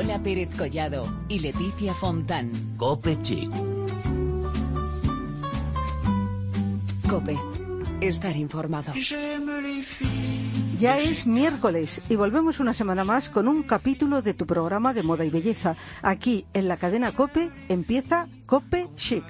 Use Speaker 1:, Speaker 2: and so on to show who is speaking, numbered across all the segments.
Speaker 1: Lola Pérez Collado y Leticia Fontán.
Speaker 2: Cope Chic.
Speaker 1: Cope. Estar informado.
Speaker 3: Ya es miércoles y volvemos una semana más con un capítulo de tu programa de moda y belleza. Aquí en la cadena Cope empieza Cope Chic.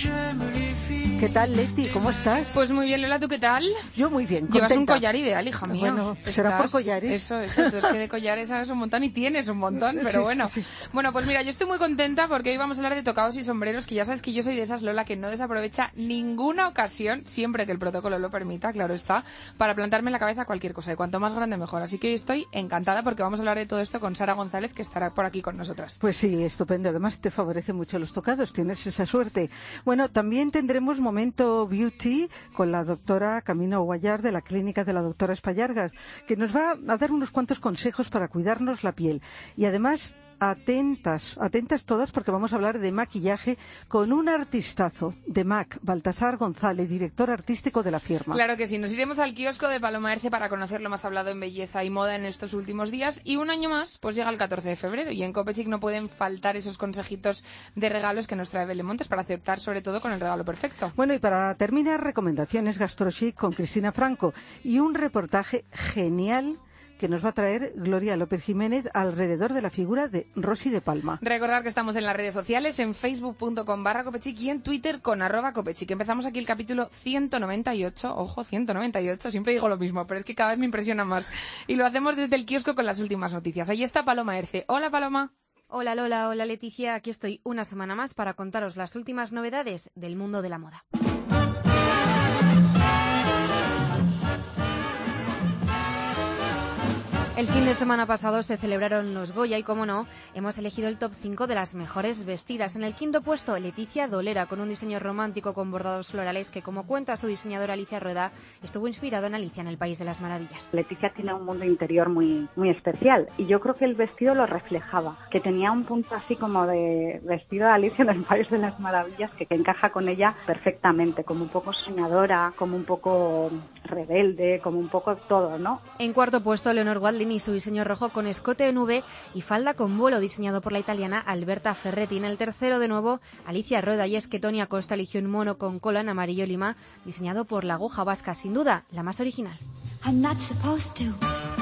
Speaker 3: ¿Qué tal, Leti? ¿Cómo estás?
Speaker 4: Pues muy bien, Lola, ¿tú qué tal?
Speaker 3: Yo muy bien,
Speaker 4: Llevas un
Speaker 3: contenta.
Speaker 4: collar ideal, hija mía.
Speaker 3: Bueno, será por collares.
Speaker 4: Eso, exacto, es que de collares sabes un montón y tienes un montón, pero bueno. Bueno, pues mira, yo estoy muy contenta porque hoy vamos a hablar de tocados y sombreros, que ya sabes que yo soy de esas, Lola, que no desaprovecha ninguna ocasión, siempre que el protocolo lo permita, claro está, para plantarme en la cabeza cualquier cosa, y cuanto más grande mejor. Así que hoy estoy encantada porque vamos a hablar de todo esto con Sara González, que estará por aquí con nosotras.
Speaker 3: Pues sí, estupendo. Además, te favorece mucho los tocados, tienes esa suerte. Bueno, también tendremos momento beauty con la doctora Camino Guayar de la clínica de la doctora Espallargas, que nos va a dar unos cuantos consejos para cuidarnos la piel. Y además, atentas, atentas todas porque vamos a hablar de maquillaje con un artistazo de MAC, Baltasar González, director artístico de la firma.
Speaker 4: Claro que sí, nos iremos al kiosco de Paloma Erce para conocer lo más hablado en belleza y moda en estos últimos días y un año más pues llega el 14 de febrero y en Copechic no pueden faltar esos consejitos de regalos que nos trae Belemontes para aceptar sobre todo con el regalo perfecto.
Speaker 3: Bueno, y para terminar, recomendaciones GastroChic con Cristina Franco y un reportaje genial que nos va a traer Gloria López Jiménez alrededor de la figura de Rosy de Palma.
Speaker 4: Recordad que estamos en las redes sociales, en facebook.com barra Copechic y en Twitter con arroba Copechic. Empezamos aquí el capítulo 198, ojo, 198, siempre digo lo mismo, pero es que cada vez me impresiona más. Y lo hacemos desde el kiosco con las últimas noticias. Ahí está Paloma Erce. Hola Paloma.
Speaker 5: Hola Lola, hola Leticia, aquí estoy una semana más para contaros las últimas novedades del mundo de la moda. El fin de semana pasado se celebraron los Goya y, como no, hemos elegido el top 5 de las mejores vestidas. En el quinto puesto, Leticia Dolera, con un diseño romántico con bordados florales que, como cuenta su diseñadora Alicia Rueda, estuvo inspirado en Alicia en el País de las Maravillas.
Speaker 6: Leticia tiene un mundo interior muy, muy especial y yo creo que el vestido lo reflejaba, que tenía un punto así como de vestido de Alicia en el País de las Maravillas que, que encaja con ella perfectamente, como un poco soñadora, como un poco rebelde, como un poco todo, ¿no?
Speaker 5: En cuarto puesto, Leonor Wadlin y su diseño rojo con escote en V y falda con vuelo diseñado por la italiana Alberta Ferretti. En el tercero, de nuevo, Alicia Rueda y es que Tony Acosta eligió un mono con cola en amarillo lima diseñado por la aguja vasca, sin duda, la más original.
Speaker 7: I'm not supposed to.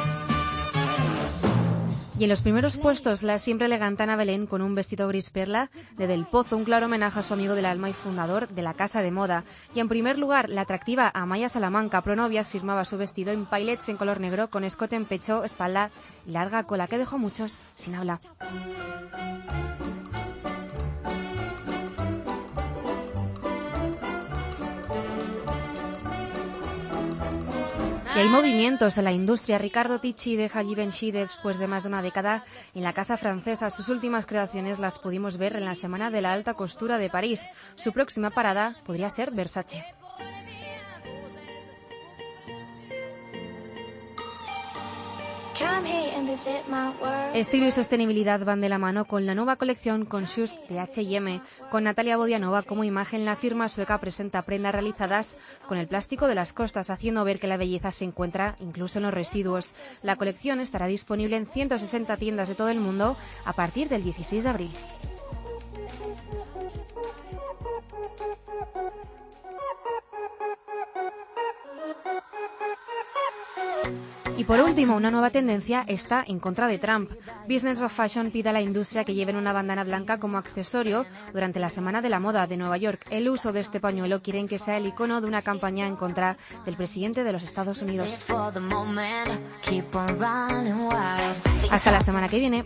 Speaker 5: Y en los primeros puestos, la siempre elegante Ana Belén con un vestido gris perla de Del Pozo, un claro homenaje a su amigo del alma y fundador de la casa de moda. Y en primer lugar, la atractiva Amaya Salamanca, pronovias, firmaba su vestido en pilets en color negro con escote en pecho, espalda y larga cola que dejó muchos sin habla. Hay movimientos en la industria. Ricardo Ticci deja Givenchy después de más de una década en la casa francesa. Sus últimas creaciones las pudimos ver en la Semana de la Alta Costura de París. Su próxima parada podría ser Versace. Estilo y sostenibilidad van de la mano con la nueva colección Conscious de H&M. Con Natalia Bodianova como imagen, la firma sueca presenta prendas realizadas con el plástico de las costas, haciendo ver que la belleza se encuentra incluso en los residuos. La colección estará disponible en 160 tiendas de todo el mundo a partir del 16 de abril. Y por último, una nueva tendencia está en contra de Trump. Business of Fashion pide a la industria que lleven una bandana blanca como accesorio durante la Semana de la Moda de Nueva York. El uso de este pañuelo quieren que sea el icono de una campaña en contra del presidente de los Estados Unidos. Hasta la semana que viene.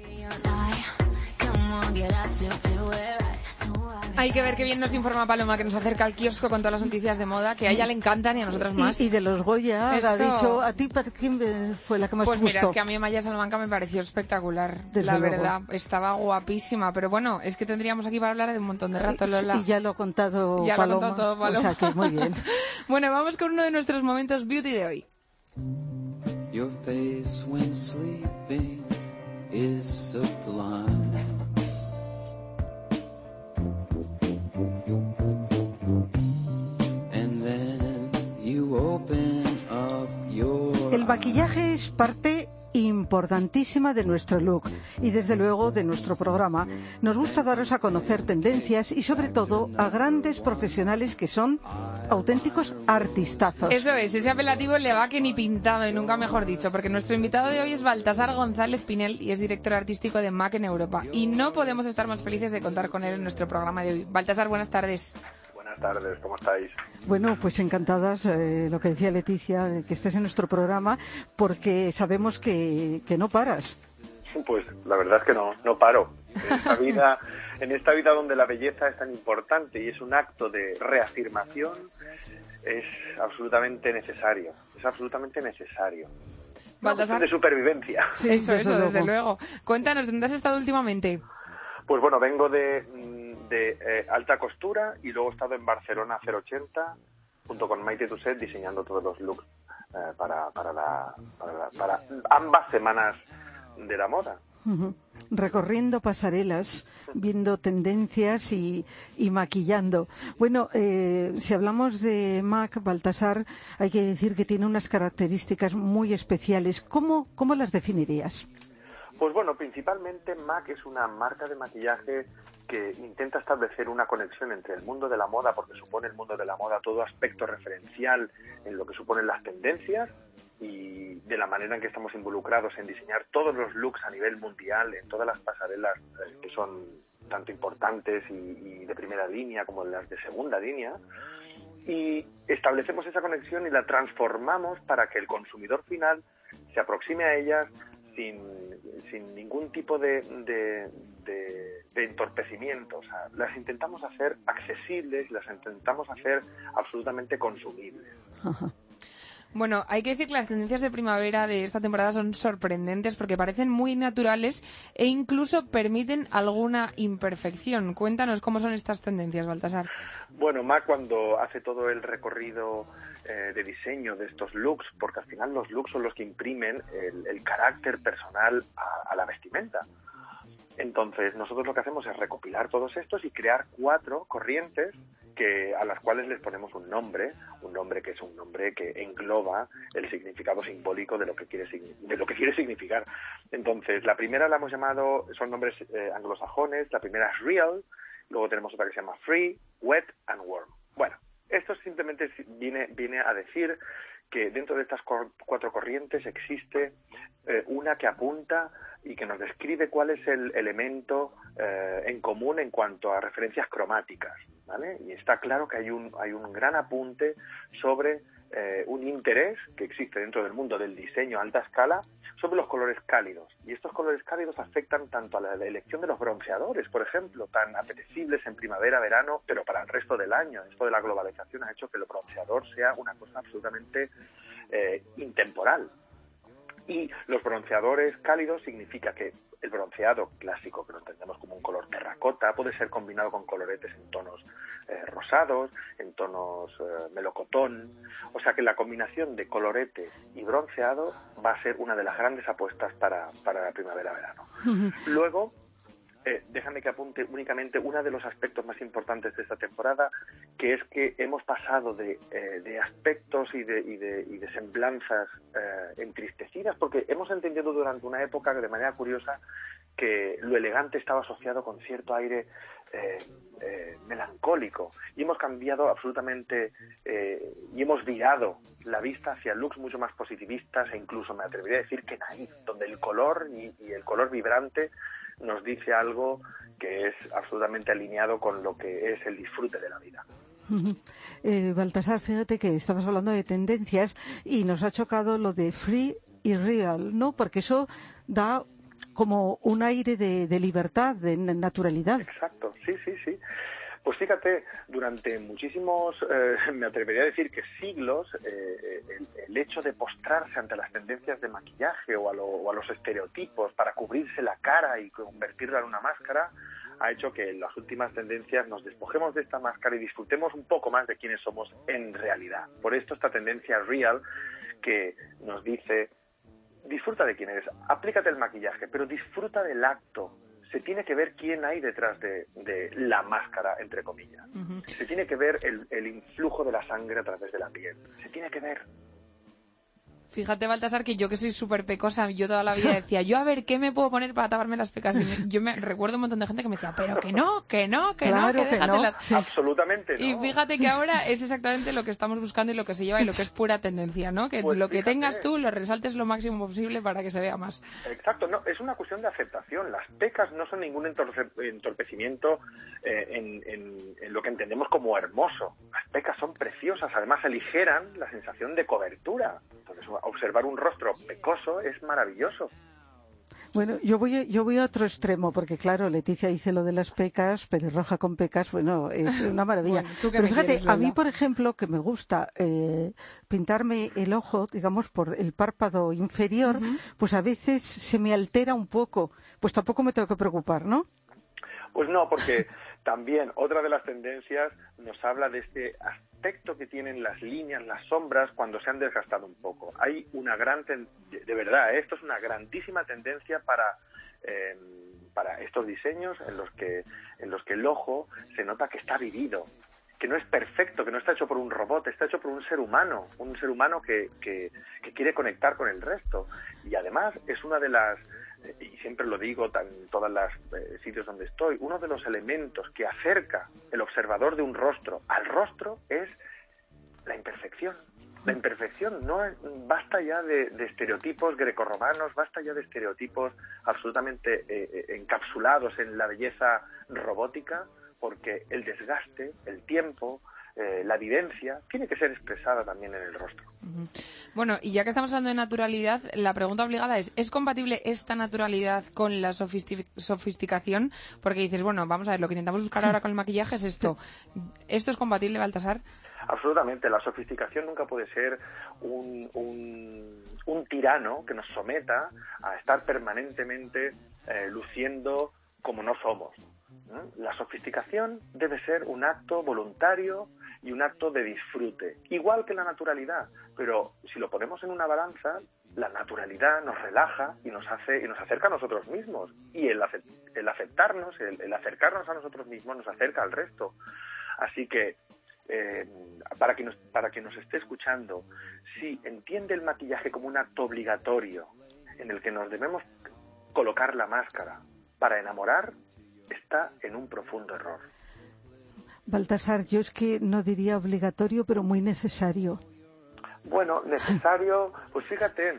Speaker 4: Hay que ver qué bien nos informa Paloma, que nos acerca al kiosco con todas las noticias de moda, que a ella le encantan y a nosotras más.
Speaker 3: Y, y de los Goya, ha
Speaker 4: Eso.
Speaker 3: dicho, ¿a ti para quién fue la que más
Speaker 4: Pues
Speaker 3: te
Speaker 4: mira,
Speaker 3: gustó?
Speaker 4: es que a mí Maya Salamanca me pareció espectacular,
Speaker 3: Desde
Speaker 4: la
Speaker 3: luego.
Speaker 4: verdad. Estaba guapísima, pero bueno, es que tendríamos aquí para hablar de un montón de rato, Lola.
Speaker 3: Y ya lo ha contado
Speaker 4: Ya lo ha
Speaker 3: Paloma.
Speaker 4: contado todo Paloma.
Speaker 3: O sea que muy bien.
Speaker 4: bueno, vamos con uno de nuestros momentos beauty de hoy.
Speaker 8: Your face when sleeping is sublime.
Speaker 3: Maquillaje es parte importantísima de nuestro look y desde luego de nuestro programa. Nos gusta daros a conocer tendencias y sobre todo a grandes profesionales que son auténticos artistazos.
Speaker 4: Eso es, ese apelativo le va que ni pintado y nunca mejor dicho, porque nuestro invitado de hoy es Baltasar González Pinel y es director artístico de MAC en Europa. Y no podemos estar más felices de contar con él en nuestro programa de hoy. Baltasar, buenas tardes.
Speaker 2: Buenas tardes, ¿cómo estáis?
Speaker 3: Bueno, pues encantadas, eh, lo que decía Leticia, de que estés en nuestro programa, porque sabemos que, que no paras.
Speaker 2: Pues la verdad es que no, no paro. En esta vida, en esta vida donde la belleza es tan importante y es un acto de reafirmación, es absolutamente necesario. Es absolutamente necesario.
Speaker 4: Baltasar.
Speaker 2: de supervivencia.
Speaker 3: Sí,
Speaker 4: eso, eso, desde
Speaker 3: luego.
Speaker 4: luego. Cuéntanos, ¿dónde has estado últimamente?
Speaker 2: Pues bueno, vengo de, mm, de eh, alta costura y luego he estado en Barcelona 080 junto con Maite Tuset diseñando todos los looks eh, para, para, la- para ambas semanas de la moda.
Speaker 3: Recorriendo pasarelas, viendo tendencias y, y maquillando. Bueno, eh, si hablamos de Mac Baltasar, hay que decir que tiene unas características muy especiales. ¿Cómo, cómo las definirías?
Speaker 2: Pues bueno, principalmente MAC es una marca de maquillaje que intenta establecer una conexión entre el mundo de la moda, porque supone el mundo de la moda todo aspecto referencial en lo que suponen las tendencias y de la manera en que estamos involucrados en diseñar todos los looks a nivel mundial, en todas las pasarelas eh, que son tanto importantes y, y de primera línea como las de segunda línea. Y establecemos esa conexión y la transformamos para que el consumidor final se aproxime a ellas sin, sin ningún tipo de, de, de- de entorpecimiento. O sea, las intentamos hacer accesibles, las intentamos hacer absolutamente consumibles.
Speaker 3: Ajá.
Speaker 4: Bueno, hay que decir que las tendencias de primavera de esta temporada son sorprendentes porque parecen muy naturales e incluso permiten alguna imperfección. Cuéntanos cómo son estas tendencias, Baltasar.
Speaker 2: Bueno, Mac cuando hace todo el recorrido eh, de diseño de estos looks, porque al final los looks son los que imprimen el, el carácter personal a, a la vestimenta. Entonces, nosotros lo que hacemos es recopilar todos estos y crear cuatro corrientes que a las cuales les ponemos un nombre, un nombre que es un nombre que engloba el significado simbólico de lo que quiere de lo que quiere significar. Entonces, la primera la hemos llamado son nombres eh, anglosajones, la primera es real, luego tenemos otra que se llama free, wet and warm. Bueno, esto simplemente si- viene viene a decir que dentro de estas cuatro corrientes existe eh, una que apunta y que nos describe cuál es el elemento eh, en común en cuanto a referencias cromáticas, ¿vale? Y está claro que hay un, hay un gran apunte sobre eh, un interés que existe dentro del mundo del diseño a alta escala sobre los colores cálidos. Y estos colores cálidos afectan tanto a la elección de los bronceadores, por ejemplo, tan apetecibles en primavera, verano, pero para el resto del año. Esto de la globalización ha hecho que el bronceador sea una cosa absolutamente eh, intemporal. Y los bronceadores cálidos significa que el bronceado clásico, que lo entendemos como un color terracota, puede ser combinado con coloretes en tonos eh, rosados, en tonos eh, melocotón. O sea que la combinación de colorete y bronceado va a ser una de las grandes apuestas para, para la primavera-verano. Luego, eh, déjame que apunte únicamente uno de los aspectos más importantes de esta temporada, que es que hemos pasado de, eh, de aspectos y de, y de, y de semblanzas eh, entristecidas, porque hemos entendido durante una época, de manera curiosa, que lo elegante estaba asociado con cierto aire eh, eh, melancólico y hemos cambiado absolutamente eh, y hemos virado la vista hacia looks mucho más positivistas e incluso me atrevería a decir que naif, donde el color y el color vibrante nos dice algo que es absolutamente alineado con lo que es el disfrute de la vida.
Speaker 3: Eh, Baltasar, fíjate que estabas hablando de tendencias y nos ha chocado lo de free y real, ¿no? Porque eso da como un aire de, de libertad, de na- naturalidad.
Speaker 2: Exacto, sí, sí, sí. Pues fíjate, durante muchísimos, eh, me atrevería a decir que siglos, eh, el, el hecho de postrarse ante las tendencias de maquillaje o a, lo- los estereotipos para cubrirse la cara y convertirla en una máscara, ha hecho que en las últimas tendencias nos despojemos de esta máscara y disfrutemos un poco más de quiénes somos en realidad. Por esto esta tendencia real que nos dice disfruta de quién eres, aplícate el maquillaje, pero disfruta del acto. Se tiene que ver quién hay detrás de, de la máscara, entre comillas. Se tiene que ver el, el influjo de la sangre a través de la piel. Se tiene que ver.
Speaker 4: Fíjate, Baltasar, que yo que soy súper pecosa, yo toda la vida decía, yo a ver, ¿qué me puedo poner para taparme las pecas? Y me- yo me recuerdo un montón de gente que me decía, pero que no, que no, que
Speaker 3: Claro
Speaker 4: no, que
Speaker 3: que no. Sí.
Speaker 2: Absolutamente no.
Speaker 4: Y fíjate que ahora es exactamente lo que estamos buscando y lo que se lleva y lo que es pura tendencia, ¿no? Que
Speaker 2: Pues
Speaker 4: lo que tengas tú lo resaltes lo máximo posible para que se vea más.
Speaker 2: Exacto, no, es una cuestión de aceptación. Las pecas no son ningún entorce- entorpecimiento eh, en, en- en lo que entendemos como hermoso. Las pecas son preciosas, además aligeran la sensación de cobertura. Observar un rostro pecoso es maravilloso.
Speaker 3: Bueno, yo voy, yo voy a otro extremo, porque claro, Leticia dice lo de las pecas, pelirroja con pecas, bueno, es una maravilla.
Speaker 4: Bueno, ¿tú qué
Speaker 3: Pero fíjate,
Speaker 4: quieres,
Speaker 3: a mí, por ejemplo, que me gusta eh, pintarme el ojo, digamos, por el párpado inferior, pues a veces se me altera un poco. Pues tampoco me tengo que preocupar, ¿no?
Speaker 2: Pues no, porque también otra de las tendencias nos habla de este aspecto que tienen las líneas, las sombras, cuando se han desgastado un poco. Hay una gran, ten- de verdad, ¿eh? esto es una grandísima tendencia para eh, para estos diseños en los que en los que el ojo se nota que está vivido, que no es perfecto, que no está hecho por un robot, está hecho por un ser humano, un ser humano que, que, que quiere conectar con el resto. Y además es una de las, y siempre lo digo en todos los sitios donde estoy, uno de los elementos que acerca el observador de un rostro al rostro es la imperfección. La imperfección no es- basta ya de, de estereotipos grecorromanos, basta ya de estereotipos absolutamente eh, eh, encapsulados en la belleza robótica, porque el desgaste, el tiempo, eh, la vivencia tiene que ser expresada también en el rostro.
Speaker 4: Bueno, y ya que estamos hablando de naturalidad, la pregunta obligada es, ¿es compatible esta naturalidad con la sofisti- sofisticación? Porque dices, bueno, vamos a ver, lo que intentamos buscar ahora con el maquillaje es esto. ¿Esto es compatible, Baltasar?
Speaker 2: Absolutamente, la sofisticación nunca puede ser un, un, un tirano que nos someta a estar permanentemente eh, luciendo como no somos. ¿Mm? La sofisticación debe ser un acto voluntario y un acto de disfrute, igual que la naturalidad, pero si lo ponemos en una balanza, la naturalidad nos relaja y nos hace y nos acerca a nosotros mismos y el, el aceptarnos, el, el acercarnos a nosotros mismos nos acerca al resto. Así que eh, para que para que nos esté escuchando, si entiende el maquillaje como un acto obligatorio en el que nos debemos colocar la máscara para enamorar, está en un profundo error.
Speaker 3: Baltasar, yo es que no diría obligatorio, pero muy necesario.
Speaker 2: Bueno, necesario, pues fíjate,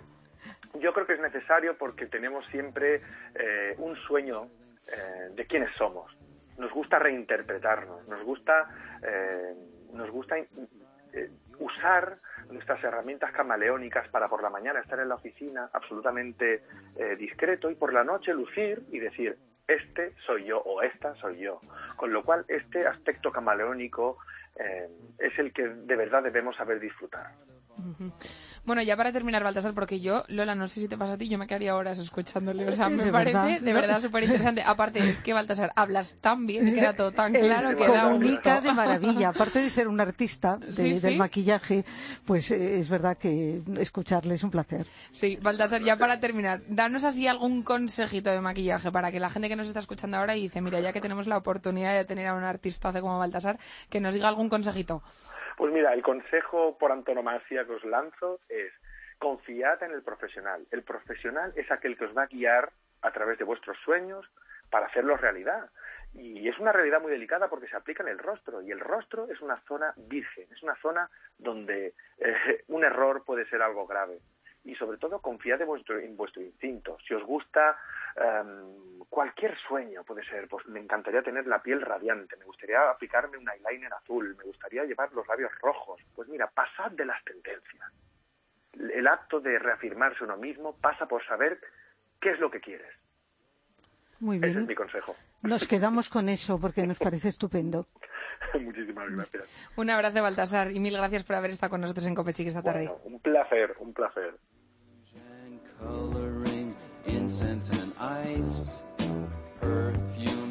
Speaker 2: yo creo que es necesario porque tenemos siempre eh, un sueño eh, de quiénes somos. Nos gusta reinterpretarnos, nos gusta, eh, nos gusta eh, usar nuestras herramientas camaleónicas para por la mañana estar en la oficina absolutamente eh, discreto y por la noche lucir y decir este soy yo o esta soy yo. Con lo cual este aspecto camaleónico eh, es el que de verdad debemos saber disfrutar.
Speaker 4: Bueno, ya para terminar, Baltasar, porque yo, Lola, no sé si te pasa a ti, yo me quedaría horas escuchándole. O sea, me
Speaker 3: De
Speaker 4: parece
Speaker 3: verdad.
Speaker 4: de verdad súper interesante. Aparte, es que, Baltasar, hablas tan bien queda todo tan claro que da gusto.
Speaker 3: de maravilla. Aparte de ser un artista de-
Speaker 4: Sí, sí.
Speaker 3: del maquillaje, pues eh, es verdad que escucharle es un placer.
Speaker 4: Sí, Baltasar, ya para terminar, danos así algún consejito de maquillaje para que la gente que nos está escuchando ahora y dice, mira, ya que tenemos la oportunidad de tener a un artistazo como Baltasar, que nos diga algún consejito.
Speaker 2: Pues mira, el consejo por antonomasia que os lanzo es confiad en el profesional. El profesional es aquel que os va a guiar a través de vuestros sueños para hacerlos realidad. Y es una realidad muy delicada porque se aplica en el rostro. Y el rostro es una zona virgen, es una zona donde eh, un error puede ser algo grave. Y sobre todo confiad en vuestro, en vuestro instinto. Si os gusta em, cualquier sueño, puede ser, pues me encantaría tener la piel radiante, me gustaría aplicarme un eyeliner azul, me gustaría llevar los labios rojos. Pues mira, pasad de las tendencias. El acto de reafirmarse uno mismo pasa por saber qué es lo que quieres.
Speaker 3: Muy
Speaker 2: Ese es
Speaker 3: bien.
Speaker 2: mi consejo.
Speaker 3: Nos quedamos con eso porque nos parece estupendo.
Speaker 2: Muchísimas gracias.
Speaker 4: Un abrazo, Baltasar, y mil gracias por haber estado con nosotros en Copechic esta tarde.
Speaker 2: Bueno, un placer, un placer.
Speaker 8: Coloring, incense and ice, perfume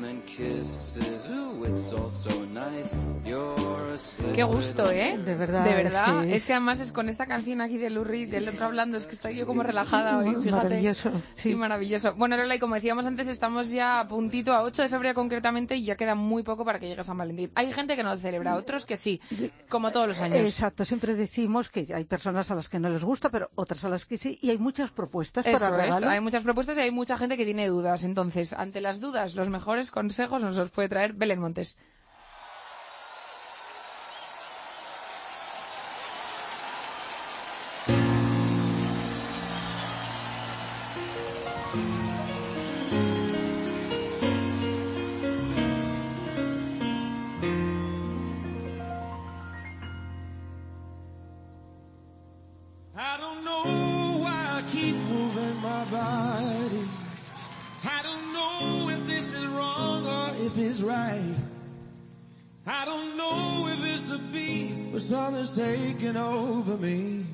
Speaker 4: Qué gusto, ¿eh?
Speaker 3: De verdad,
Speaker 4: De
Speaker 3: es
Speaker 4: verdad.
Speaker 3: que
Speaker 4: Es que además es con esta canción aquí de Reed, del otro hablando, es que estoy yo como relajada hoy, fíjate.
Speaker 3: Maravilloso,
Speaker 4: Sí,
Speaker 3: sí.
Speaker 4: maravilloso. Bueno, Lola, y como decíamos antes, estamos ya a puntito, a 8 de febrero concretamente, y ya queda muy poco para que llegue San Valentín. Hay gente que no lo celebra, otros que sí, como todos los años.
Speaker 3: Exacto, siempre decimos que hay personas a las que no les gusta, pero otras a las que sí, y hay muchas propuestas
Speaker 4: Eso
Speaker 3: para
Speaker 4: es, hay muchas propuestas y hay mucha gente que tiene dudas. Entonces, ante las dudas, los mejores consejos nos los puede traer Belén Montes.
Speaker 9: Something's taking over me.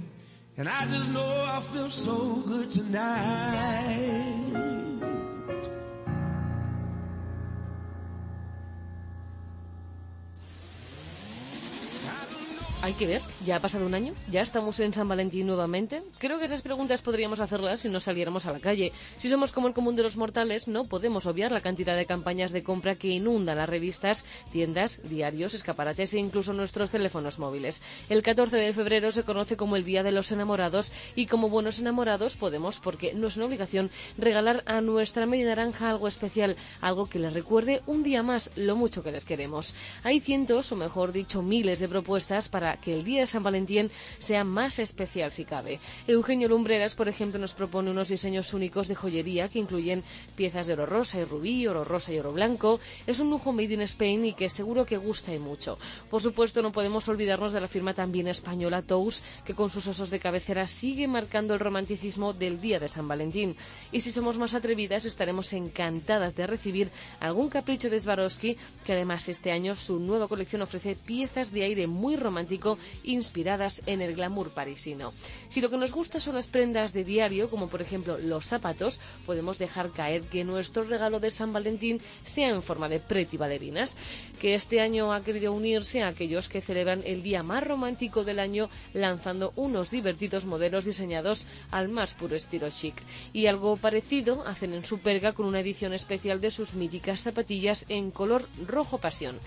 Speaker 9: And I just know I feel so good tonight.
Speaker 10: Hay que ver, ya ha pasado un año, ya estamos en San Valentín nuevamente. Creo que esas preguntas podríamos hacerlas si no saliéramos a la calle. Si somos como el común de los mortales, no podemos obviar la cantidad de campañas de compra que inundan las revistas, tiendas, diarios, escaparates e incluso nuestros teléfonos móviles. El 14 de febrero se conoce como el Día de los Enamorados y como buenos enamorados podemos, porque no es una obligación, regalar a nuestra media naranja algo especial, algo que les recuerde un día más lo mucho que les queremos. Hay cientos, o mejor dicho, miles de propuestas para que el día de San Valentín sea más especial si cabe. Eugenio Lumbreras, por ejemplo, nos propone unos diseños únicos de joyería que incluyen piezas de oro rosa y rubí, oro rosa y oro blanco. Es un lujo made in Spain y que seguro que gusta y mucho. Por supuesto, no podemos olvidarnos de la firma también española Tous, que con sus osos de cabecera sigue marcando el romanticismo del día de San Valentín. Y si somos más atrevidas, estaremos encantadas de recibir algún capricho de Swarovski, que además este año su nueva colección ofrece piezas de aire muy romántico inspiradas en el glamour parisino. Si lo que nos gusta son las prendas de diario, como por ejemplo los zapatos, podemos dejar caer que nuestro regalo de San Valentín sea en forma de pretty bailarinas, que este año ha querido unirse a aquellos que celebran el día más romántico del año lanzando unos divertidos modelos diseñados al más puro estilo chic. Y algo parecido hacen en Superga con una edición especial de sus míticas zapatillas en color rojo pasión.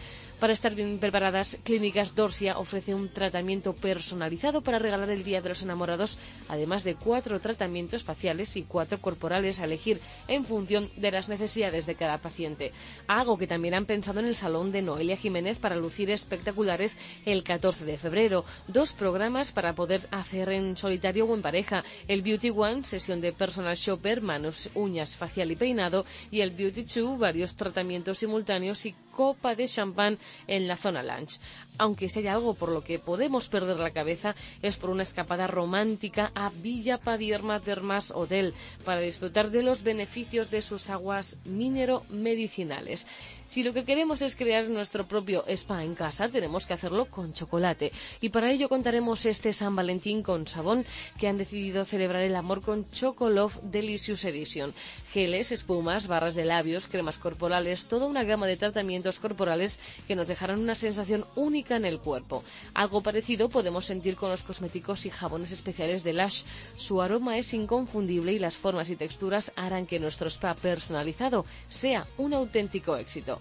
Speaker 10: Para estar bien preparadas, Clínicas Dorsia ofrece un tratamiento personalizado para regalar el Día de los Enamorados, además de cuatro tratamientos faciales y cuatro corporales a elegir en función de las necesidades de cada paciente. Algo que también han pensado en el salón de Noelia Jiménez para lucir espectaculares el 14 de febrero. Dos programas para poder hacer en solitario o en pareja. El Beauty One, sesión de personal shopper, manos, uñas, facial y peinado. Y el Beauty Two, varios tratamientos simultáneos y copa de champán en la zona lunch. Aunque si hay algo por lo que podemos perder la cabeza es por una escapada romántica a Villa Padierma Termas Hotel para disfrutar de los beneficios de sus aguas minero-medicinales. Si lo que queremos es crear nuestro propio spa en casa, tenemos que hacerlo con chocolate. Y para ello contaremos este San Valentín con Sabón, que han decidido celebrar el amor con Chocolove Delicious Edition. Geles, espumas, barras de labios, cremas corporales, toda una gama de tratamientos corporales que nos dejarán una sensación única en el cuerpo. Algo parecido podemos sentir con los cosméticos y jabones especiales de Lush. Su aroma es inconfundible y las formas y texturas harán que nuestro spa personalizado sea un auténtico éxito.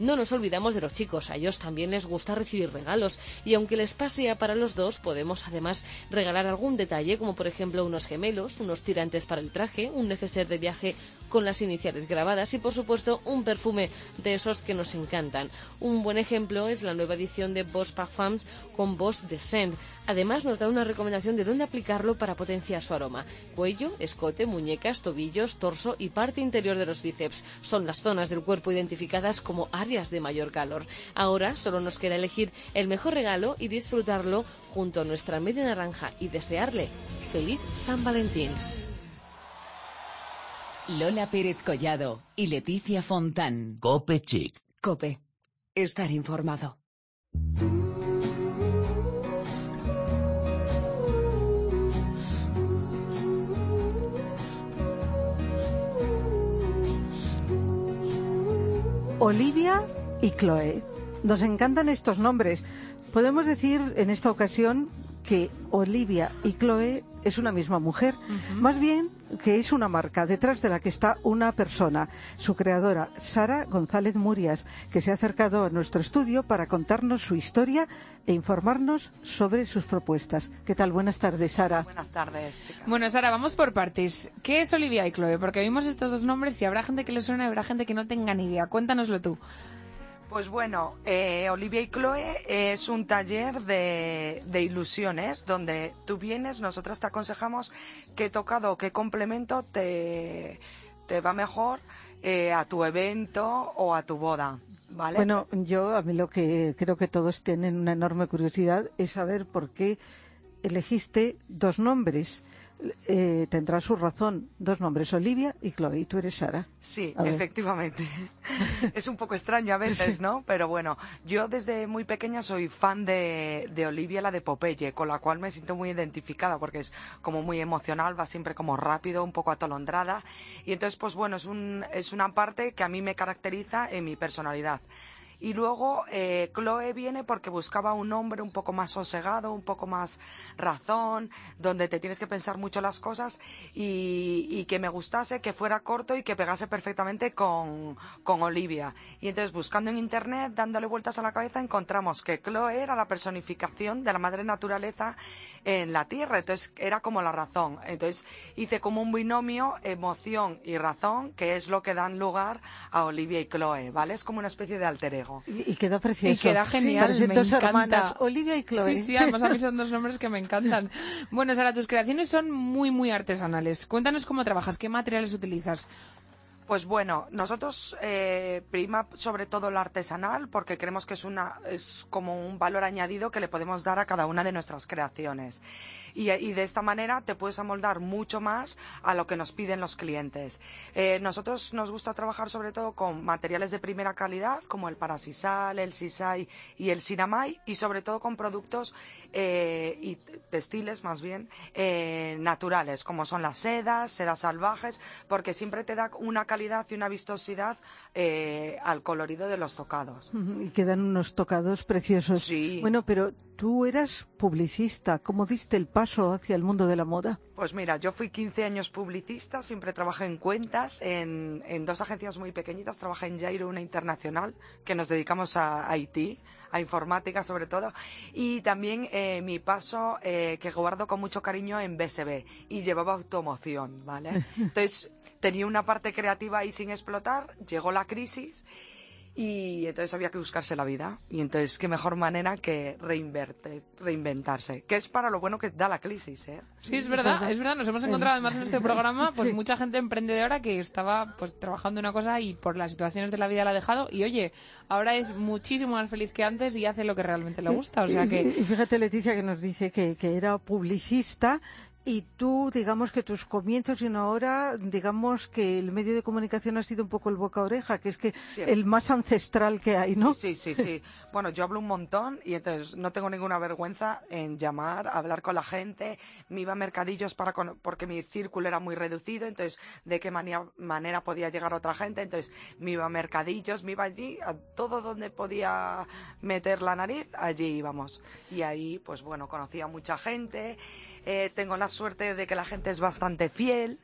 Speaker 10: No nos olvidamos de los chicos, a ellos también les gusta recibir regalos y aunque el spa sea para los dos, podemos además regalar algún detalle como por ejemplo unos gemelos, unos tirantes para el traje, un neceser de viaje con las iniciales grabadas y por supuesto un perfume de esos que nos encantan. Un buen ejemplo es la nueva edición de Boss Parfums con Boss Descent. Además nos da una recomendación de dónde aplicarlo para potenciar su aroma. Cuello, escote, muñecas, tobillos, torso y parte interior de los bíceps. Son las zonas del cuerpo identificadas como de mayor calor. Ahora solo nos queda elegir el mejor regalo y disfrutarlo junto a nuestra media naranja y desearle feliz San Valentín.
Speaker 1: Lola Pérez Collado y Leticia Fontán.
Speaker 11: Cope Chic.
Speaker 1: Cope. Estar informado.
Speaker 3: Olivia y Chloe. Nos encantan estos nombres. Podemos decir en esta ocasión que Olivia y Chloe es una misma mujer, más bien que es una marca detrás de la que está una persona, su creadora, Sara González Murias, que se ha acercado a nuestro estudio para contarnos su historia e informarnos sobre sus propuestas. ¿Qué tal? Buenas tardes, Sara.
Speaker 11: Buenas tardes, chicas.
Speaker 4: Bueno, Sara, vamos por partes. ¿Qué es Olivia y Chloe? Porque vimos estos dos nombres y habrá gente que le suena y habrá gente que no tenga ni idea. Cuéntanoslo tú.
Speaker 11: Pues bueno, eh, Olivia y Chloe es un taller de, ilusiones donde tú vienes, nosotras te aconsejamos qué tocado qué complemento te, te va mejor eh, a tu evento o a tu boda. ¿Vale?
Speaker 3: Bueno, yo a mí lo que creo que todos tienen una enorme curiosidad es saber por qué elegiste dos nombres. Eh, tendrá su razón, dos nombres, Olivia y Chloe, y tú eres Sara.
Speaker 11: Sí, efectivamente. es un poco extraño a veces, ¿no? Pero bueno, yo desde muy pequeña soy fan de, de Olivia, la de Popeye, con la cual me siento muy identificada porque es como muy emocional, va siempre como rápido, un poco atolondrada. Y entonces, pues bueno, es, un, es una parte que a mí me caracteriza en mi personalidad. Y luego eh, Chloe viene porque buscaba un hombre un poco más sosegado, un poco más razón, donde te tienes que pensar mucho las cosas y, que me gustase, que fuera corto y que pegase perfectamente con, con Olivia. Y entonces buscando en internet, dándole vueltas a la cabeza, encontramos que Chloe era la personificación de la madre naturaleza en la tierra. Entonces era como la razón. Entonces hice como un binomio emoción y razón, que es lo que dan lugar a Olivia y Chloe, ¿vale? Es como una especie de alter ego.
Speaker 3: Y, y queda precioso.
Speaker 4: Y queda genial, me
Speaker 3: dos
Speaker 4: encanta.
Speaker 3: hermanas, Olivia y Chloe.
Speaker 4: Sí, sí, además a mí son dos nombres que me encantan. Bueno, Sara, tus creaciones son muy, muy artesanales. Cuéntanos cómo trabajas, qué materiales utilizas.
Speaker 11: Pues bueno, nosotros eh, prima sobre todo lo artesanal porque creemos que es una es como un valor añadido que le podemos dar a cada una de nuestras creaciones. Y, y de esta manera te puedes amoldar mucho más a lo que nos piden los clientes. Eh, nosotros nos gusta trabajar sobre todo con materiales de primera calidad como el parasisal, el sisai y el sinamay y sobre todo con productos eh, y textiles más bien eh, naturales como son las sedas, sedas salvajes porque siempre te da una calidad y una vistosidad eh, al colorido de los tocados.
Speaker 3: Y quedan unos tocados preciosos.
Speaker 11: Sí.
Speaker 3: Bueno, pero tú eras publicista. ¿Cómo diste el paso hacia el mundo de la moda?
Speaker 11: Pues mira, yo fui 15 años publicista, siempre trabajé en cuentas, en, en dos agencias muy pequeñitas, trabajé en Jairo, una internacional, que nos dedicamos a IT, a informática sobre todo, y también eh, mi paso eh, que guardo con mucho cariño en BSB, y llevaba automoción, ¿vale? Entonces tenía una parte creativa ahí sin explotar, llegó la crisis, y entonces había que buscarse la vida. Y entonces, qué mejor manera que reinverte, reinventarse. Que es para lo bueno que da la crisis, ¿eh?
Speaker 4: Sí, es verdad, es verdad. Nos hemos encontrado además en este programa pues
Speaker 3: Sí.
Speaker 4: mucha gente emprendedora que estaba pues trabajando en una cosa y por las situaciones de la vida la ha dejado y oye, ahora es muchísimo más feliz que antes y hace lo que realmente le gusta. O sea que
Speaker 3: y fíjate, Leticia, que nos dice que, que era publicista y tú, digamos que tus comienzos y una hora, digamos que el medio de comunicación ha sido un poco el boca a oreja, que es que
Speaker 11: Siempre.
Speaker 3: el más ancestral que hay, ¿no?
Speaker 11: Sí, sí, sí. Bueno, yo hablo un montón y entonces no tengo ninguna vergüenza en llamar, hablar con la gente. Me iba a mercadillos para con- porque mi círculo era muy reducido, entonces de qué manía- manera podía llegar otra gente. Entonces me iba a mercadillos, me iba allí, a todo donde podía meter la nariz, allí íbamos. Y ahí, pues bueno, conocí a mucha gente. Eh, tengo la suerte de que la gente es bastante fiel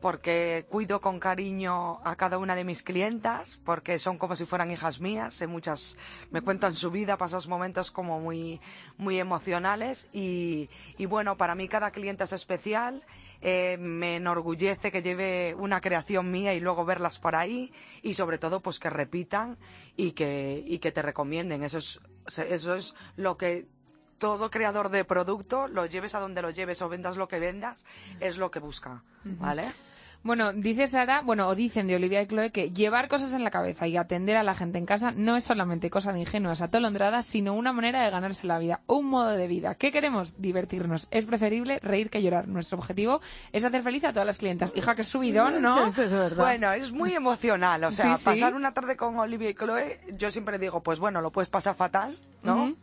Speaker 11: porque cuido con cariño a cada una de mis clientas, porque son como si fueran hijas mías, sé muchas, me cuentan su vida, pasos momentos como muy, muy emocionales y, y bueno, para mí cada cliente es especial, eh, me enorgullece que lleve una creación mía y luego verlas por ahí y sobre todo pues que repitan y que, y que te recomienden, eso es, eso es lo que todo creador de producto, lo lleves a donde lo lleves o vendas lo que vendas, es lo que busca, ¿vale?
Speaker 4: Bueno, dice Sara, bueno, o dicen de Olivia y Chloe que llevar cosas en la cabeza y atender a la gente en casa no es solamente cosa de ingenuas atolondradas, sino una manera de ganarse la vida, un modo de vida. ¿Qué queremos? Divertirnos. Es preferible reír que llorar. Nuestro objetivo es hacer feliz a todas las clientas. Hija, que subidón, ¿no?
Speaker 3: Es verdad.
Speaker 11: Bueno, es muy emocional, o sea,
Speaker 4: Sí, sí.
Speaker 11: pasar una tarde con Olivia y Chloe, yo siempre digo, pues bueno, lo puedes pasar fatal, ¿no?
Speaker 4: Ujú.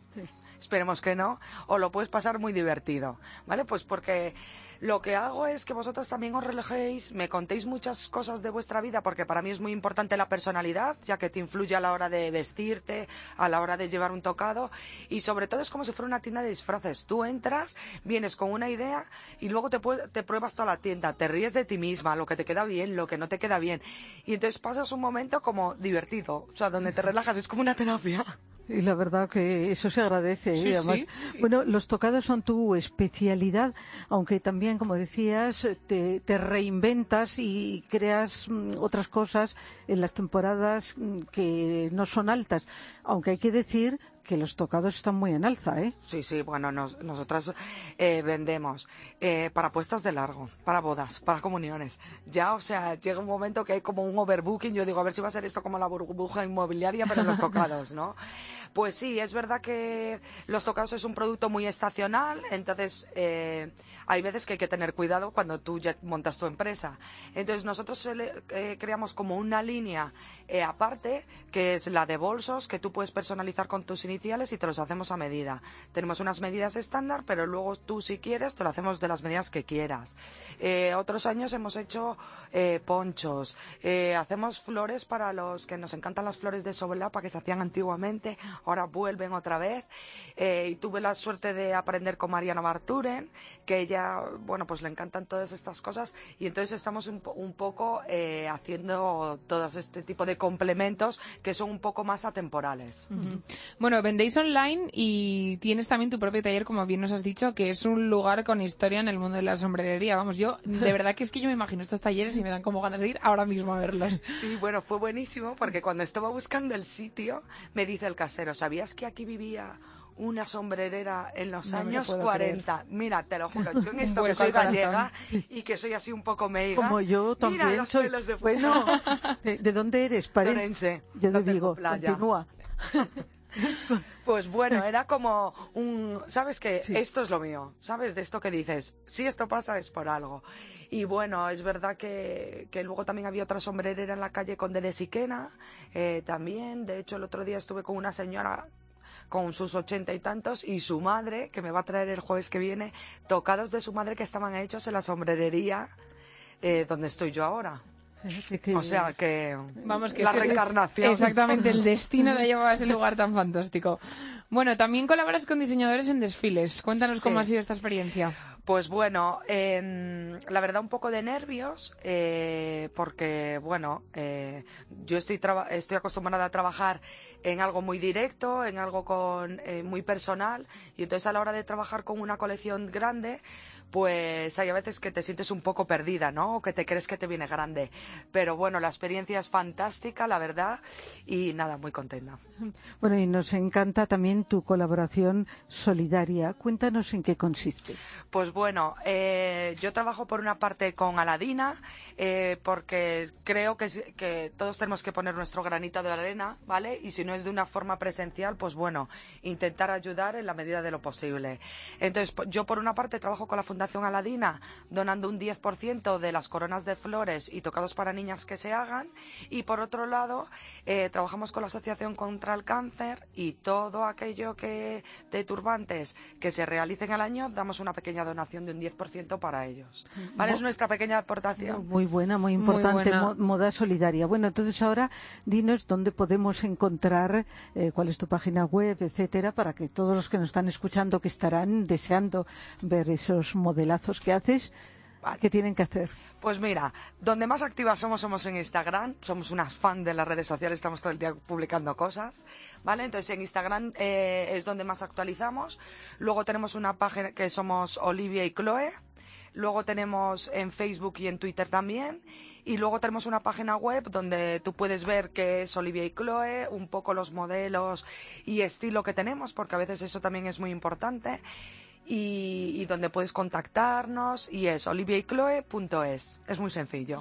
Speaker 11: Esperemos que no, o lo puedes pasar muy divertido, ¿vale? Pues porque lo que hago es que vosotros también os relajéis, me contéis muchas cosas de vuestra vida, porque para mí es muy importante la personalidad, ya que te influye a la hora de vestirte, a la hora de llevar un tocado, y sobre todo es como si fuera una tienda de disfraces. Tú entras, vienes con una idea y luego te, te pruebas toda la tienda, te ríes de ti misma, lo que te queda bien, lo que no te queda bien, y entonces pasas un momento como divertido, o sea, donde te relajas, es como una terapia.
Speaker 3: Y la verdad que eso se agradece. ¿eh? Además,
Speaker 11: sí.
Speaker 3: bueno, los tocados son tu especialidad, aunque también, como decías, te, te reinventas y creas mm, otras cosas en las temporadas mm, que no son altas. Aunque hay que decir que los tocados están muy en alza, ¿eh?
Speaker 11: Sí, sí, bueno, nos- nosotras eh, vendemos eh, para puestas de largo, para bodas, para comuniones. Ya, o sea, llega un momento que hay como un overbooking. Yo digo, a ver si va a ser esto como la burbuja inmobiliaria, pero los tocados, ¿no? Pues sí, es verdad que los tocados es un producto muy estacional, entonces eh, hay veces que hay que tener cuidado cuando tú ya montas tu empresa. Entonces nosotros eh, creamos como una línea eh, aparte, que es la de bolsos, que tú puedes personalizar con tus iniciales y te los hacemos a medida. Tenemos unas medidas estándar, pero luego tú si quieres te lo hacemos de las medidas que quieras. Eh, otros años hemos hecho eh, ponchos, eh, hacemos flores para los que nos encantan las flores de soblapa que se hacían antiguamente, ahora vuelven otra vez. Eh, y tuve la suerte de aprender con Mariana Barturen, que ella, bueno, pues le encantan todas estas cosas y entonces estamos un, un poco eh, haciendo todos este tipo de complementos que son un poco más atemporales.
Speaker 4: Ujú. Bueno, vendéis online y tienes también tu propio taller, como bien nos has dicho, que es un lugar con historia en el mundo de la sombrerería. Vamos, yo, de verdad que es que yo me imagino estos talleres y me dan como ganas de ir ahora mismo a verlos.
Speaker 11: Sí, bueno, fue buenísimo porque cuando estaba buscando el sitio, me dice el casero, ¿sabías que aquí vivía una sombrerera en los
Speaker 3: No
Speaker 11: años
Speaker 3: puedo
Speaker 11: 40? Mira, te lo juro, yo en esto que soy gallega y que soy así un poco meiga.
Speaker 3: Como yo
Speaker 11: mira
Speaker 3: también
Speaker 11: los
Speaker 3: soy.
Speaker 11: pelos de
Speaker 3: Bueno, ¿de, de dónde eres? Paren-
Speaker 11: Lorense.
Speaker 3: Yo
Speaker 11: No
Speaker 3: te digo,
Speaker 11: playa.
Speaker 3: continúa.
Speaker 11: Pues bueno, era como un, ¿sabes qué? Esto es lo mío, ¿sabes? De esto que dices, si esto pasa es por algo. Y bueno, es verdad que, que luego también había otra sombrerera en la calle con de Siquena, eh, también. De hecho, el otro día estuve con una señora con sus ochenta y tantos y su madre, que me va a traer el jueves que viene, tocados de su madre que estaban hechos en la sombrerería eh, donde estoy yo ahora. O sea que,
Speaker 4: Vamos, que
Speaker 11: la
Speaker 4: es
Speaker 11: reencarnación.
Speaker 4: Exactamente, el destino te lleva a ese lugar tan fantástico. Bueno, también colaboras con diseñadores en desfiles. Cuéntanos cómo ha sido esta experiencia.
Speaker 11: Pues bueno, em, la verdad un poco de nervios, eh, porque bueno, eh, yo estoy, estoy acostumbrada a trabajar en algo muy directo, en algo con, eh, muy personal, y entonces a la hora de trabajar con una colección grande, pues hay a veces que te sientes un poco perdida, ¿no? O que te crees que te viene grande. Pero bueno, la experiencia es fantástica, la verdad, y nada, muy contenta.
Speaker 3: Bueno, y nos encanta también tu colaboración solidaria. Cuéntanos en qué consiste.
Speaker 11: Pues bueno, eh, yo trabajo por una parte con Aladina, eh, porque creo que, que todos tenemos que poner nuestro granito de arena, ¿vale? Y si no es de una forma presencial, pues bueno, intentar ayudar en la medida de lo posible. Entonces, yo por una parte trabajo con la Fundación Aladina, donando un 10% de las coronas de flores y tocados para niñas que se hagan, y por otro lado, eh, trabajamos con la Asociación contra el Cáncer y todo aquello que de turbantes que se realicen al año, damos una pequeña donación de un 10% para ellos. ¿Vale? Es nuestra pequeña aportación.
Speaker 3: Muy buena, muy
Speaker 11: Muy
Speaker 3: importante,
Speaker 11: buena.
Speaker 3: moda solidaria. Bueno, entonces ahora dinos dónde podemos encontrar, eh, cuál es tu página web, etcétera, para que todos los que nos están escuchando, que estarán deseando ver esos modelazos que haces, ¿qué tienen que hacer?
Speaker 11: Pues mira, donde más activas somos somos en Instagram, somos unas fan de las redes sociales, estamos todo el día publicando cosas, ¿vale? Entonces en Instagram eh, es donde más actualizamos. Luego tenemos una página que somos Olivia y Chloe. Luego tenemos en Facebook y en Twitter también. Y luego tenemos una página web donde tú puedes ver qué es Olivia y Chloe, un poco los modelos y estilo que tenemos, porque a veces eso también es muy importante. Y, y donde puedes contactarnos y es oliviaycloe.es. Es muy sencillo.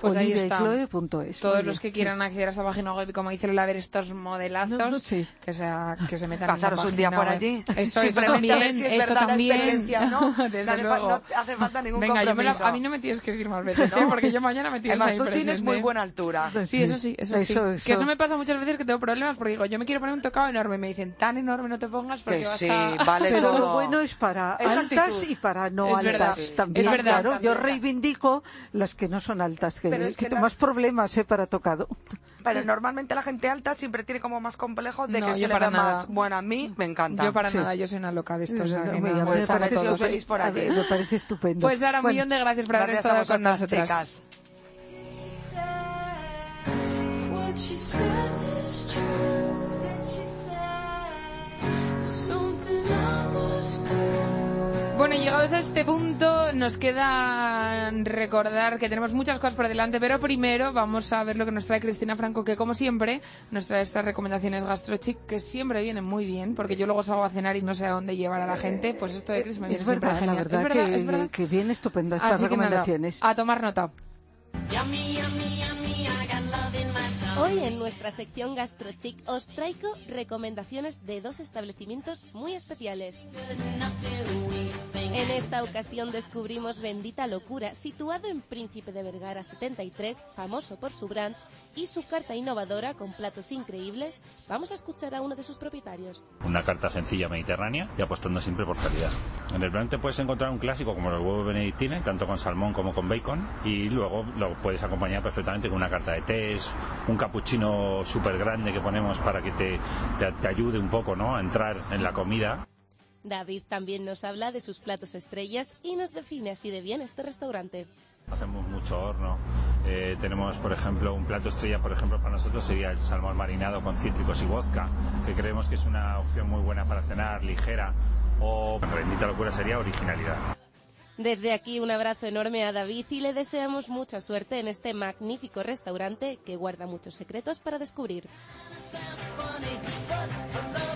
Speaker 4: Pues ahí está.
Speaker 3: Oliviaycloe.es.
Speaker 4: Todos los que quieran acceder a esta página web y como dice Lola, ver estos modelazos,
Speaker 3: No, no, sí.
Speaker 4: que, se, que se metan
Speaker 11: Pasaros
Speaker 4: en
Speaker 11: un
Speaker 4: esa
Speaker 11: día por
Speaker 4: web.
Speaker 11: allí.
Speaker 4: Eso, eso
Speaker 11: Simplemente a ver
Speaker 4: también,
Speaker 11: si es
Speaker 4: eso
Speaker 11: verdad la
Speaker 4: también.
Speaker 11: experiencia, ¿no?
Speaker 4: Desde
Speaker 11: No hace fa-
Speaker 4: luego.
Speaker 11: no hace falta ningún
Speaker 4: Venga, yo me la- a mí no me tienes que decir más veces, ¿eh? Porque yo mañana me tienes
Speaker 11: Además,
Speaker 4: ahí
Speaker 11: tú tienes muy buena altura.
Speaker 4: Sí, eso sí, eso, sí.
Speaker 3: Eso,
Speaker 4: Que
Speaker 3: eso.
Speaker 4: me pasa muchas veces que tengo problemas porque digo, yo me quiero poner un tocado enorme y me dicen, tan enorme no te pongas porque
Speaker 11: Que
Speaker 4: vas
Speaker 11: sí,
Speaker 4: a...
Speaker 11: vale todo.
Speaker 3: Bueno es para
Speaker 11: Es
Speaker 3: altas
Speaker 11: actitud.
Speaker 3: y para no
Speaker 4: Es
Speaker 3: altas
Speaker 4: verdad,
Speaker 3: también.
Speaker 4: es verdad.
Speaker 3: claro. Yo
Speaker 11: También.
Speaker 3: reivindico las que no son altas, que,
Speaker 11: es
Speaker 3: que
Speaker 11: que la-
Speaker 3: más problemas eh, para tocado.
Speaker 11: Pero normalmente la gente alta siempre tiene como más complejo de
Speaker 4: No,
Speaker 11: que
Speaker 4: yo
Speaker 11: se le
Speaker 4: para
Speaker 11: da
Speaker 4: nada.
Speaker 11: más. Bueno, a mí me encanta.
Speaker 4: Yo para
Speaker 3: Sí.
Speaker 4: nada, yo soy una loca de esto. o sea, que
Speaker 3: Me- parece
Speaker 11: si
Speaker 3: estupendo.
Speaker 11: veis por
Speaker 3: A
Speaker 11: allí.
Speaker 3: ver, Me parece estupendo.
Speaker 4: Pues Sara, un
Speaker 3: Bueno,
Speaker 4: millón de gracias por haber
Speaker 11: Gracias a
Speaker 4: estado con nosotras.
Speaker 11: chicas.
Speaker 12: What she said is true. That she said.
Speaker 4: Bueno, llegados a este punto, nos queda recordar que tenemos muchas cosas por delante, pero primero vamos a ver lo que nos trae Cristina Franco, que como siempre nos trae estas recomendaciones gastrochic que siempre vienen muy bien, porque yo luego salgo a cenar y no sé a dónde llevar a la gente, pues esto de Cris me viene
Speaker 3: es
Speaker 4: siempre
Speaker 3: verdad, la
Speaker 4: genial.
Speaker 3: verdad,
Speaker 4: es verdad,
Speaker 3: que,
Speaker 4: es verdad.
Speaker 3: que viene estupendo estas
Speaker 4: Así que nada,
Speaker 3: recomendaciones.
Speaker 4: a tomar nota.
Speaker 10: Hoy en nuestra sección GastroChic os traigo recomendaciones de dos establecimientos muy especiales. En esta ocasión descubrimos Bendita Locura, situado en Príncipe de Vergara 73, famoso por su brunch y su carta innovadora con platos increíbles. Vamos a escuchar a uno de sus propietarios.
Speaker 13: Una carta sencilla mediterránea y apostando siempre por calidad. En el plan te puedes encontrar un clásico como los huevos benedictines, tanto con salmón como con bacon, y luego lo puedes acompañar perfectamente con una carta de tés, un capuchino súper grande que ponemos para que te, te, te ayude un poco ¿no? a entrar en la comida.
Speaker 10: David también nos habla de sus platos estrellas y nos define así de bien este restaurante.
Speaker 13: Hacemos mucho horno. Eh, tenemos, por ejemplo, un plato estrella, por ejemplo, para nosotros sería el salmón marinado con cítricos y vodka, que creemos que es una opción muy buena para cenar, ligera, o bendita locura sería originalidad.
Speaker 10: Desde aquí un abrazo enorme a David y le deseamos mucha suerte en este magnífico restaurante que guarda muchos secretos para descubrir.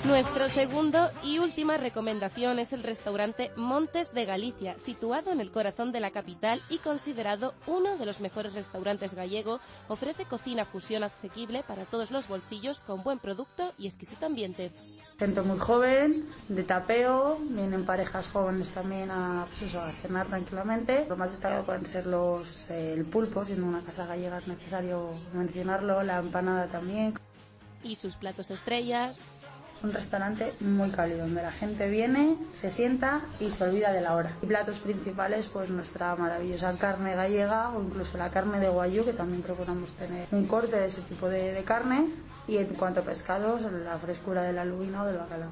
Speaker 10: Nuestro segundo y última recomendación es el restaurante Montes de Galicia, situado en el corazón de la capital y considerado uno de los mejores restaurantes gallego. Ofrece cocina fusión asequible para todos los bolsillos con buen producto y exquisito ambiente.
Speaker 14: Gente muy joven, de tapeo, vienen parejas jóvenes también a, pues eso, a cenar tranquilamente. Lo más destacado pueden ser los, eh, el pulpo, siendo una casa gallega es necesario mencionarlo, la empanada también.
Speaker 10: Y sus platos estrellas.
Speaker 14: Un restaurante muy cálido, donde la gente viene, se sienta y se olvida de la hora. Y platos principales, pues nuestra maravillosa carne gallega o incluso la carne de guayú, que también procuramos tener un corte de ese tipo de, carne. Y en cuanto a pescados, la frescura de la lubina o del bacalao.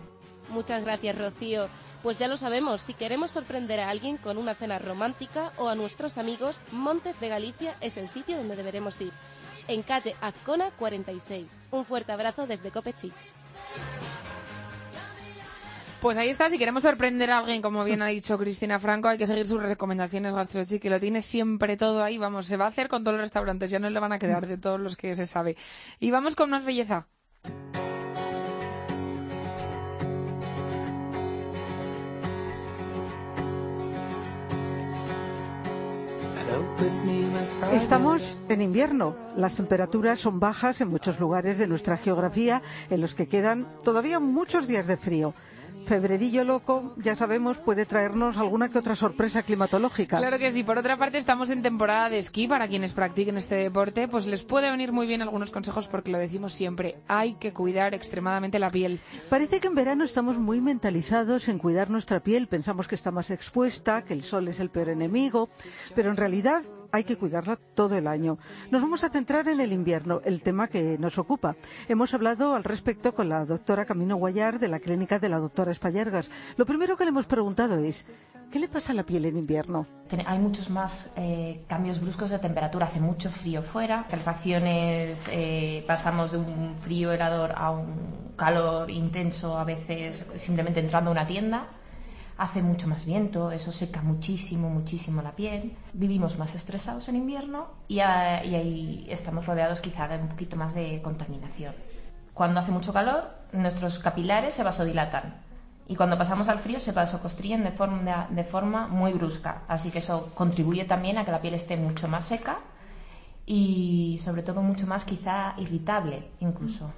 Speaker 10: Muchas gracias, Rocío. Pues ya lo sabemos, si queremos sorprender a alguien con una cena romántica o a nuestros amigos, Montes de Galicia es el sitio donde deberemos ir. En calle Azcona 46. Un fuerte abrazo desde Copechic.
Speaker 4: Pues ahí está, si queremos sorprender a alguien, como bien ha dicho Cristina Franco, hay que seguir sus recomendaciones gastrochic, que lo tiene siempre todo ahí, vamos, se va a hacer con todos los restaurantes, ya no le van a quedar de todos los que se sabe. Y vamos con más belleza.
Speaker 3: Estamos en invierno. Las temperaturas son bajas en muchos lugares de nuestra geografía, en los que quedan todavía muchos días de frío. Febrerillo loco, ya sabemos, puede traernos alguna que otra sorpresa climatológica.
Speaker 4: Claro que sí. Por otra parte, estamos en temporada de esquí. Para quienes practiquen este deporte, pues les puede venir muy bien algunos consejos porque lo decimos siempre. Hay que cuidar extremadamente la piel.
Speaker 3: Parece que en verano estamos muy mentalizados en cuidar nuestra piel. Pensamos que está más expuesta, que el sol es el peor enemigo, pero en realidad hay que cuidarla todo el año. Nos vamos a centrar en el invierno, el tema que nos ocupa. Hemos hablado al respecto con la doctora Camino Guayar de la clínica de la doctora Espallargas. Lo primero que le hemos preguntado es, ¿qué le pasa a la piel en invierno?
Speaker 15: Hay muchos más eh, cambios bruscos de temperatura, hace mucho frío fuera, calefacciones, eh, pasamos de un frío helador a un calor intenso, a veces simplemente entrando a una tienda hace mucho más viento, eso seca muchísimo, muchísimo la piel. Vivimos más estresados en invierno y, a, y ahí estamos rodeados quizá de un poquito más de contaminación. Cuando hace mucho calor, nuestros capilares se vasodilatan Y cuando pasamos al frío se vasoconstrigen de forma, de forma muy brusca, así que eso contribuye también a que la piel esté mucho más seca y sobre todo mucho más quizá irritable incluso.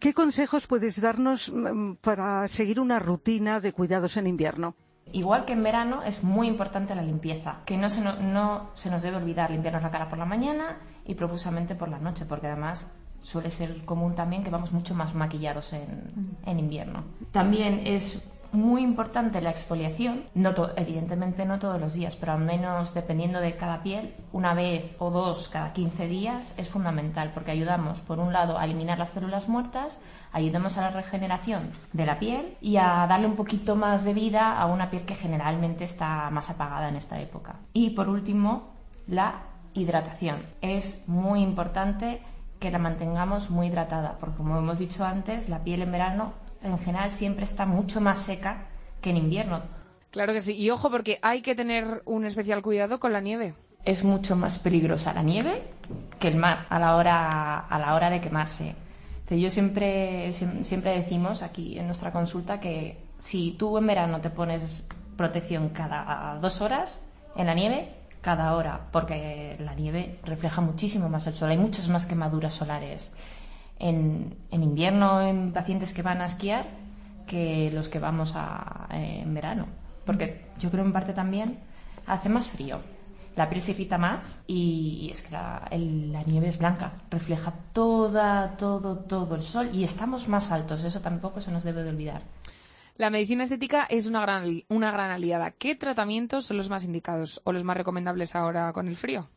Speaker 3: ¿Qué consejos puedes darnos mm, para seguir una rutina de cuidados en invierno?
Speaker 15: Igual que en verano es muy importante la limpieza, que no se, no, no se nos debe olvidar limpiarnos la cara por la mañana y profusamente por la noche, porque además suele ser común también que vamos mucho más maquillados en, en invierno. También es muy importante la exfoliación, no evidentemente no todos los días, pero al menos dependiendo de cada piel, una vez o dos cada 15 días es fundamental porque ayudamos, por un lado, a eliminar las células muertas, ayudamos a la regeneración de la piel y a darle un poquito más de vida a una piel que generalmente está más apagada en esta época. Y por último, la hidratación. Es muy importante que la mantengamos muy hidratada, porque como hemos dicho antes, la piel en verano en general siempre está mucho más seca que en invierno.
Speaker 4: Claro que sí. Y ojo, porque hay que tener un especial cuidado con la nieve.
Speaker 15: Es mucho más peligrosa la nieve que el mar a la hora, a la hora de quemarse. Yo siempre, siem- siempre decimos aquí en nuestra consulta que si tú en verano te pones protección cada dos horas, en la nieve cada hora, porque la nieve refleja muchísimo más el sol. Hay muchas más quemaduras solares en, en invierno en pacientes que van a esquiar que los que vamos a, eh, en verano. Porque yo creo en parte también hace más frío. La piel se irrita más y, y es que la, el- la nieve es blanca, refleja toda, todo, todo el sol y estamos más altos, eso tampoco se nos debe de olvidar.
Speaker 4: La medicina estética es una gran, una gran aliada. ¿Qué tratamientos son los más indicados o los más recomendables ahora con el frío?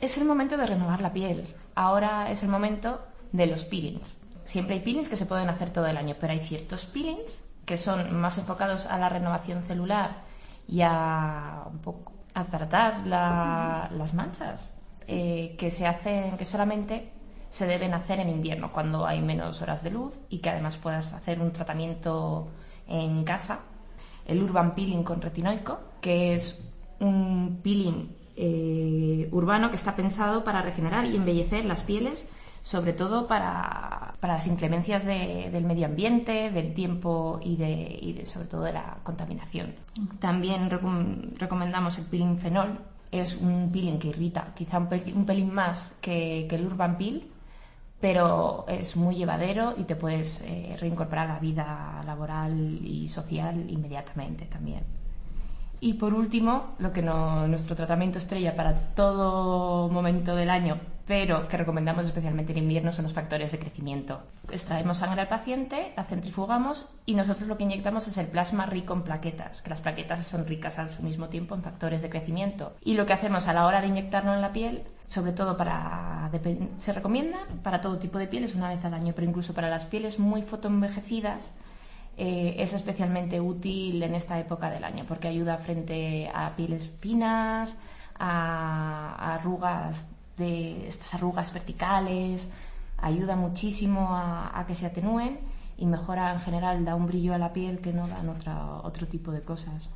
Speaker 15: Es el momento de renovar la piel. Ahora es el momento de los peelings. Siempre hay peelings que se pueden hacer todo el año, pero hay ciertos peelings que son más enfocados a la renovación celular y a, un poco, a tratar la- las manchas eh, que se hacen, que solamente se deben hacer en invierno, cuando hay menos horas de luz y que además puedas hacer un tratamiento en casa. El Urban Peeling con retinoico, que es un peeling eh, urbano que está pensado para regenerar y embellecer las pieles, sobre todo para, para las inclemencias de- del medio ambiente, del tiempo y, de, y sobre todo de la contaminación. También recom- recomendamos el peeling fenol. Es un peeling que irrita, quizá un, pel- un pelín más que, que el Urban Peel, pero es muy llevadero y te puedes eh, reincorporar a la vida laboral y social inmediatamente también. Y por último, lo que no, nuestro tratamiento estrella para todo momento del año, pero que recomendamos especialmente en invierno, son los factores de crecimiento. Extraemos sangre al paciente, la centrifugamos y nosotros lo que inyectamos es el plasma rico en plaquetas, que las plaquetas son ricas al mismo tiempo en factores de crecimiento. Y lo que hacemos a la hora de inyectarlo en la piel, sobre todo para se recomienda para todo tipo de pieles una vez al año, pero incluso para las pieles muy fotoenvejecidas eh, es especialmente útil en esta época del año porque ayuda frente a pieles finas, a, a arrugas de estas arrugas verticales, ayuda muchísimo a, que se atenúen y mejora en general, da un brillo a la piel que no dan otra- otro tipo de cosas.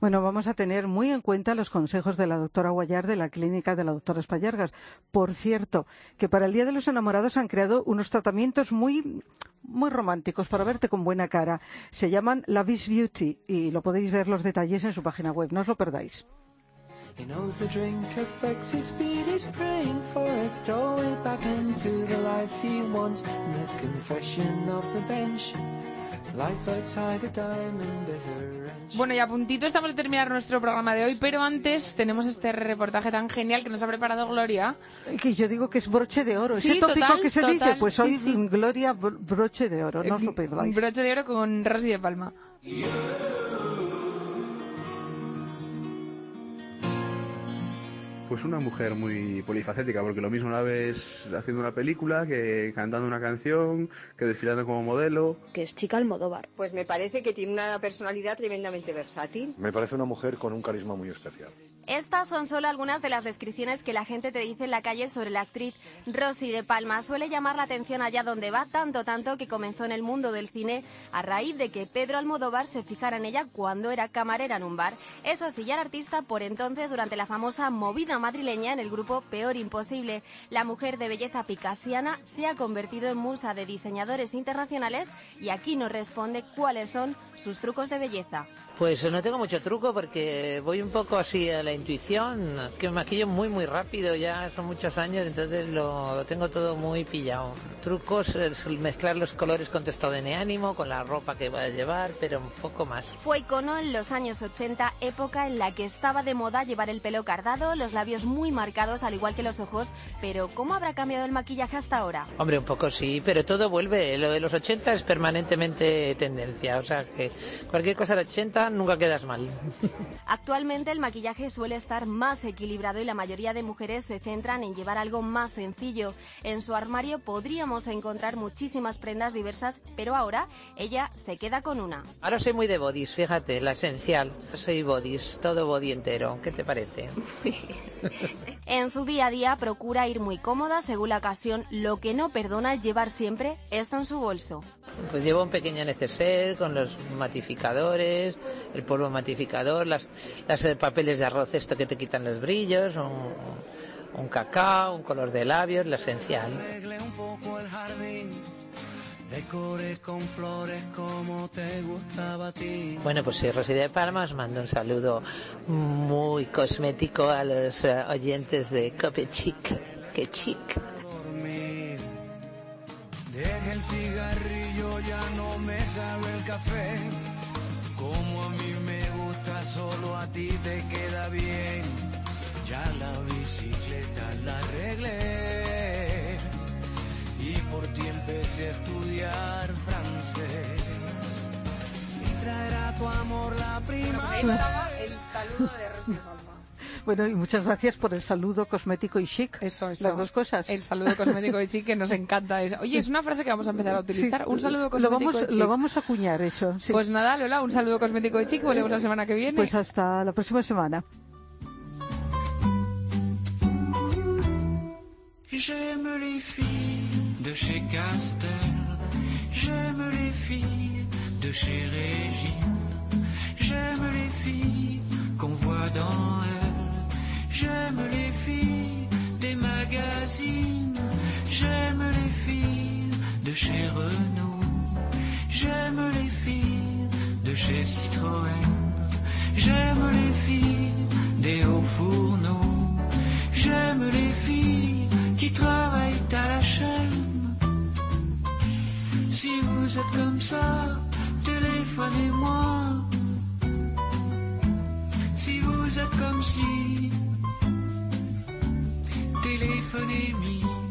Speaker 3: Bueno, vamos a tener muy en cuenta los consejos de la doctora Guayar de la clínica de la doctora Espallargas. Por cierto, que para el Día de los Enamorados han creado unos tratamientos muy, muy románticos para verte con buena cara. Se llaman Lavish Beauty y lo podéis ver los detalles en su página web. No os lo perdáis.
Speaker 9: He knows the drink affects his speed, he's praying for a doorway back into the life he wants. And the confession of the bench, life outside the diamond is a wrench.
Speaker 4: Bueno, y a puntito estamos de terminar nuestro programa de hoy, pero antes tenemos este reportaje tan genial que nos ha preparado Gloria.
Speaker 3: Que yo digo que es broche de oro.
Speaker 4: Sí,
Speaker 3: Ese tópico
Speaker 4: total,
Speaker 3: que se dice,
Speaker 4: total,
Speaker 3: pues
Speaker 4: sí,
Speaker 3: hoy
Speaker 4: sí.
Speaker 3: Gloria bro- broche de oro. No os lo perdáis.
Speaker 4: Broche de oro con Rosy de Palma.
Speaker 16: Pues una mujer muy polifacética, porque lo mismo la ves haciendo una película, que cantando una canción, que desfilando como modelo.
Speaker 17: que es chica Almodóvar. Pues me parece que tiene una personalidad tremendamente versátil.
Speaker 18: Me parece una mujer con un carisma muy especial.
Speaker 19: Estas son solo algunas de las descripciones que la gente te dice en la calle sobre la actriz Rosy de Palma. Suele llamar la atención allá donde va, tanto tanto que comenzó en el mundo del cine a raíz de que Pedro Almodóvar se fijara en ella cuando era camarera en un bar. Eso sí, ya era artista por entonces durante la famosa movida madrileña en el grupo Peor Imposible. La mujer de belleza picasiana se ha convertido en musa de diseñadores internacionales y aquí nos responde cuáles son sus trucos de belleza.
Speaker 20: Pues no tengo mucho truco porque voy un poco así a la intuición, que me maquillo muy muy rápido, ya son muchos años, entonces lo, lo tengo todo muy pillado. Trucos es mezclar los colores con estado de ánimo, con la ropa que voy a llevar, pero un poco más.
Speaker 19: Fue icono en los años 80, época en la que estaba de moda llevar el pelo cardado, los labios muy marcados, al igual que los ojos. Pero, ¿cómo habrá cambiado el maquillaje hasta ahora?
Speaker 20: Hombre, un poco sí, pero todo vuelve. Lo de los 80 es permanentemente tendencia, o sea que cualquier cosa de 80 nunca quedas mal.
Speaker 19: Actualmente el maquillaje suele estar más equilibrado y la mayoría de mujeres se centran en llevar algo más sencillo. En su armario podríamos encontrar muchísimas prendas diversas, pero ahora ella se queda con una.
Speaker 20: Ahora soy muy de bodies, fíjate, la esencial. Soy bodies, todo body entero. ¿Qué te parece?
Speaker 19: En su día a día procura ir muy cómoda según la ocasión. Lo que no perdona es llevar siempre esto en su bolso.
Speaker 20: Pues llevo un pequeño neceser con los matificadores, el polvo matificador, las, las eh, papeles de arroz, esto que te quitan los brillos, un, un cacao, un color de labios, lo esencial.
Speaker 9: Arreglé un poco el jardín, decoré con flores como te gustaba a ti.
Speaker 20: Bueno, pues soy Rosy de Palma, os mando un saludo muy cosmético a los eh, oyentes de Cope Chic. ¡Qué chic!
Speaker 9: dormir. Deje el cigarrillo, ya no me sabe el café. Como a mí me gusta, solo a ti te queda bien. Ya la bicicleta la arreglé. Y por ti empecé a estudiar francés. Y traerá tu amor la
Speaker 4: Ahí
Speaker 9: primavera.
Speaker 4: estaba el saludo de Palma.
Speaker 3: Bueno, y muchas gracias por el saludo cosmético y chic.
Speaker 4: Eso, eso.
Speaker 3: Las dos cosas.
Speaker 4: El saludo cosmético y chic que nos encanta. eso. Oye, es una frase que vamos a empezar a utilizar.
Speaker 3: Sí,
Speaker 4: un saludo
Speaker 3: lo
Speaker 4: cosmético
Speaker 3: vamos,
Speaker 4: y chic.
Speaker 3: lo vamos a acuñar eso. sí.
Speaker 4: Pues nada, Lola, un saludo cosmético y chic. Volvemos la semana que viene.
Speaker 3: Pues hasta la próxima semana.
Speaker 9: J'aime les filles de chez Castel, j'aime les filles de chez Régine, j'aime les filles qu'on voit dans elle, j'aime les filles des magazines, j'aime les filles de chez Renault, j'aime les filles de chez Citroën, j'aime les filles des hauts fourneaux, j'aime les filles qui travaillent à la chaîne. Si vous êtes comme ça, téléphonez-moi. Si vous êtes comme si, téléphoner mis.